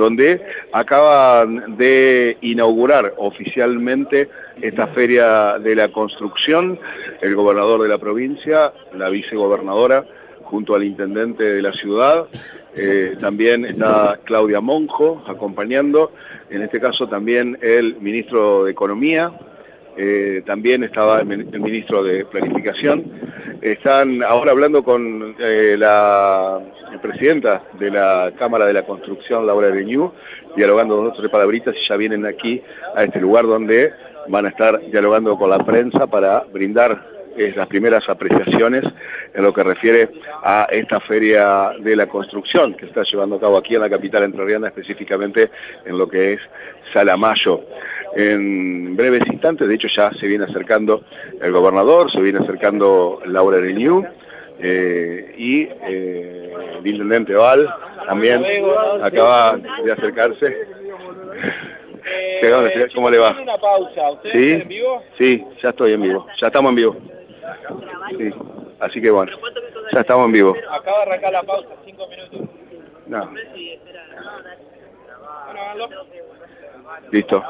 donde acaban de inaugurar oficialmente esta feria de la construcción, el gobernador de la provincia, la vicegobernadora, junto al intendente de la ciudad, eh, también está Claudia Monjo acompañando, en este caso también el ministro de Economía, eh, también estaba el, ministro de Planificación. Están ahora hablando con eh, la presidenta de la Cámara de la Construcción, Laura Reñú, dialogando dos o tres palabritas y ya vienen aquí a este lugar donde van a estar dialogando con la prensa para brindar eh, las primeras apreciaciones en lo que refiere a esta feria de la construcción que está llevando a cabo aquí en la capital entrerriana, específicamente en lo que es Salamayo en breves instantes, de hecho ya se viene acercando el gobernador, se viene acercando Laura Renew eh, y eh, el intendente Val también acaba de acercarse. ¿Cómo le va? ¿Sí? en vivo? Sí, ya estoy en vivo, ya estamos en vivo. Sí, así que bueno, ya estamos en vivo. Acaba de arrancar la pausa, cinco minutos. No. Listo.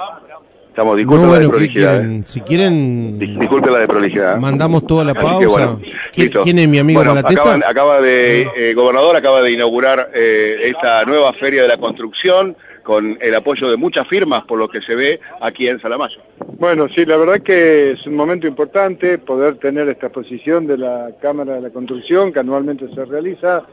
Estamos, disculpen la de prolijidad. ¿eh? Si quieren... Disculpen la de prolijidad. ¿eh? Mandamos toda la pausa. ¿Quién, es mi amigo bueno, acaba de, eh, gobernador acaba de inaugurar esta nueva feria de la construcción con el apoyo de muchas firmas, por lo que se ve aquí en Salamayo. Bueno, sí, la verdad que es un momento importante poder tener esta exposición de la Cámara de la Construcción, que anualmente se realiza.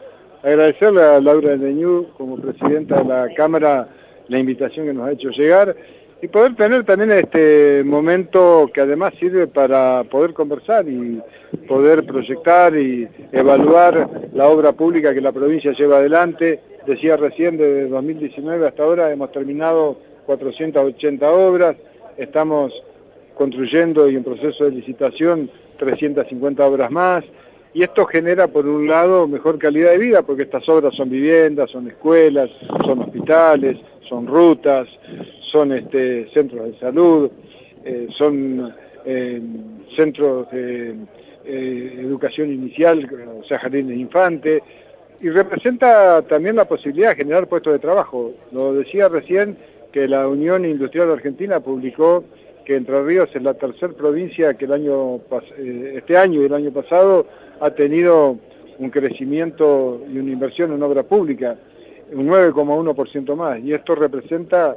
Agradecerle a Laura Leñú, como presidenta de la Cámara, la invitación que nos ha hecho llegar y poder tener también este momento que además sirve para poder conversar y poder proyectar y evaluar la obra pública que la provincia lleva adelante. Decía recién, desde 2019 hasta ahora hemos terminado 480 obras, estamos construyendo y en proceso de licitación 350 obras más, y esto genera por un lado mejor calidad de vida, porque estas obras son viviendas, son escuelas, son hospitales, son rutas, son este, centros de salud, eh, son eh, centros de eh, educación inicial, o sea, jardines de infantes, y representa también la posibilidad de generar puestos de trabajo. Lo decía recién que la Unión Industrial Argentina publicó que Entre Ríos es la tercera provincia que el año este año y el año pasado ha tenido un crecimiento y una inversión en obra pública, un 9,1% más, y esto representa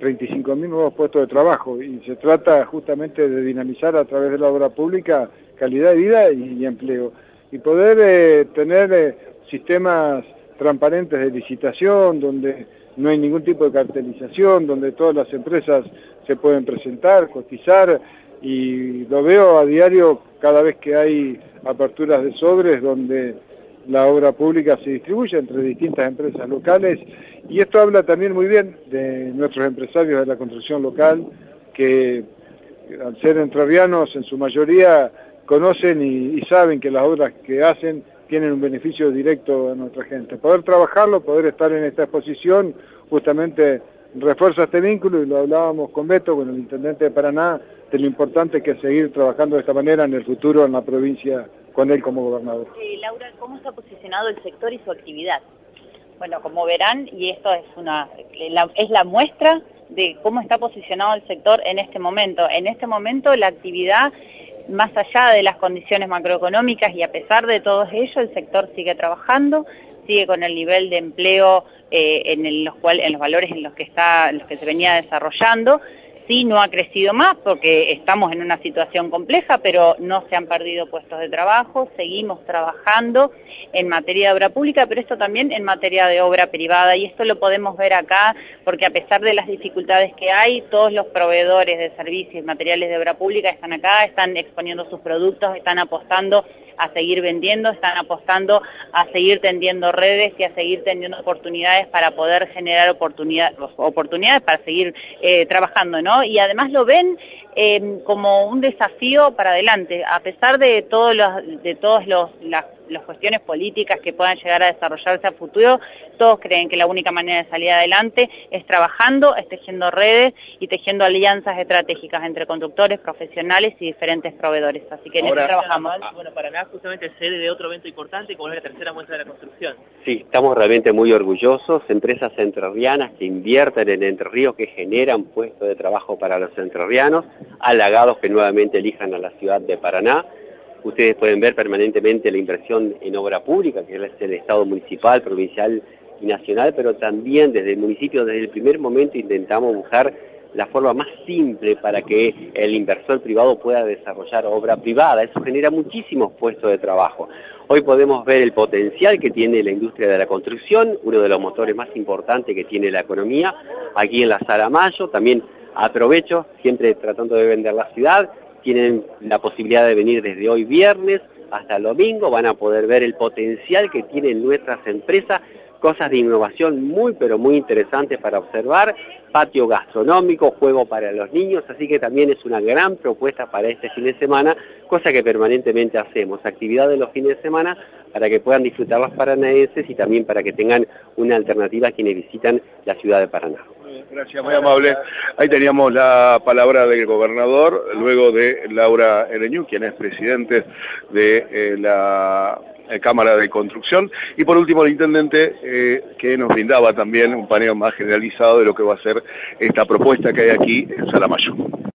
35.000 nuevos puestos de trabajo y se trata justamente de dinamizar a través de la obra pública calidad de vida y, empleo y poder eh, tener eh, sistemas transparentes de licitación donde no hay ningún tipo de cartelización, donde todas las empresas se pueden presentar, cotizar y lo veo a diario cada vez que hay aperturas de sobres donde la obra pública se distribuye entre distintas empresas locales y esto habla también muy bien de nuestros empresarios de la construcción local que al ser entrerrianos en su mayoría conocen y, saben que las obras que hacen tienen un beneficio directo a nuestra gente. Poder trabajarlo, poder estar en esta exposición, justamente refuerza este vínculo y lo hablábamos con Beto, con el intendente de Paraná, de lo importante que es seguir trabajando de esta manera en el futuro en la provincia con él como gobernador. Laura, ¿cómo está posicionado el sector y su actividad? Bueno, como verán, y esto es, una, es la muestra de cómo está posicionado el sector en este momento. En este momento la actividad, más allá de las condiciones macroeconómicas y a pesar de todo ello, el sector sigue trabajando, sigue con el nivel de empleo eh, en, los cual, en los valores en los que, está, en los que se venía desarrollando sí no ha crecido más porque estamos en una situación compleja, pero no se han perdido puestos de trabajo, seguimos trabajando en materia de obra pública, pero esto también en materia de obra privada y esto lo podemos ver acá porque a pesar de las dificultades que hay, todos los proveedores de servicios y materiales de obra pública están acá, están exponiendo sus productos, están apostando a seguir vendiendo, están apostando a seguir tendiendo redes y a seguir teniendo oportunidades para poder generar oportunidades, para seguir eh, trabajando, ¿no? Y además lo ven em, como un desafío para adelante, a pesar de todos los, de todos las las cuestiones políticas que puedan llegar a desarrollarse a futuro, todos creen que la única manera de salir adelante es trabajando, es tejiendo redes y tejiendo alianzas estratégicas entre conductores, profesionales y diferentes proveedores. Así que en eso trabajamos. Bueno, Paraná justamente sede de otro evento importante como es la tercera muestra de la construcción. Sí, estamos realmente muy orgullosos, empresas entrerrianas que invierten en Entre Ríos, que generan puestos de trabajo para los entrerrianos, halagados que nuevamente elijan a la ciudad de Paraná. Ustedes pueden ver permanentemente la inversión en obra pública, que es el Estado municipal, provincial y nacional, pero también desde el municipio, desde el primer momento intentamos buscar la forma más simple para que el inversor privado pueda desarrollar obra privada. Eso genera muchísimos puestos de trabajo. Hoy podemos ver el potencial que tiene la industria de la construcción, uno de los motores más importantes que tiene la economía, aquí en la Sala Mayo, también aprovecho, siempre tratando de vender la ciudad, tienen la posibilidad de venir desde hoy viernes hasta el domingo, van a poder ver el potencial que tienen nuestras empresas cosas de innovación muy pero muy interesantes para observar, patio gastronómico, juego para los niños, así que también es una gran propuesta para este fin de semana, cosa que permanentemente hacemos, actividades los fines de semana para que puedan disfrutar los paranaenses y también para que tengan una alternativa a quienes visitan la ciudad de Paraná. Gracias, muy amable. Ahí teníamos la palabra del gobernador, luego de Laura Ereñú, quien es presidente de eh, la eh, Cámara de Construcción. Y por último el intendente eh, que nos brindaba también un paneo más generalizado de lo que va a ser esta propuesta que hay aquí en Salamayo.